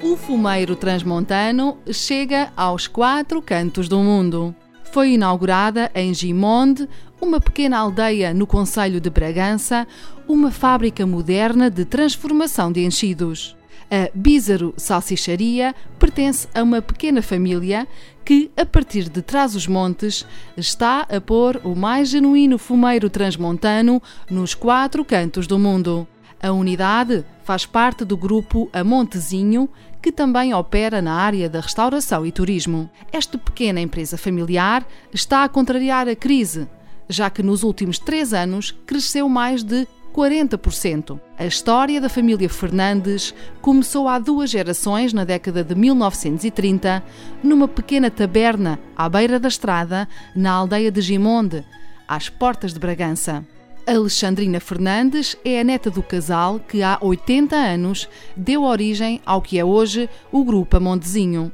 O fumeiro transmontano chega aos quatro cantos do mundo. Foi inaugurada em Gimonde, uma pequena aldeia no Conselho de Bragança, uma fábrica moderna de transformação de enchidos. A Bízaro Salsicharia pertence a uma pequena família que, a partir de Trás-os-Montes, está a pôr o mais genuíno fumeiro transmontano nos quatro cantos do mundo. A unidade faz parte do grupo Amontezinho, que também opera na área da restauração e turismo. Esta pequena empresa familiar está a contrariar a crise, já que nos últimos três anos cresceu mais de 40%. A história da família Fernandes começou há duas gerações, na década de 1930, numa pequena taberna à beira da estrada, na aldeia de Gimonde, às portas de Bragança. Alexandrina Fernandes é a neta do casal que há 80 anos deu origem ao que é hoje o Grupo Amondezinho.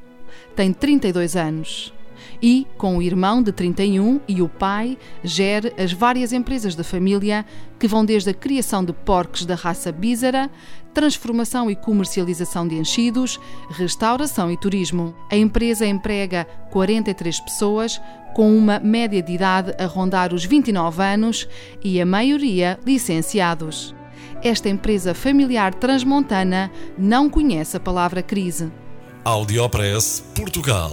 Tem 32 anos e, com o irmão de 31 e o pai, gere as várias empresas da família que vão desde a criação de porcos da raça bízara, transformação e comercialização de enchidos, restauração e turismo. A empresa emprega 43 pessoas, com uma média de idade a rondar os 29 anos e a maioria licenciados. Esta empresa familiar transmontana não conhece a palavra crise. Audiopress Portugal.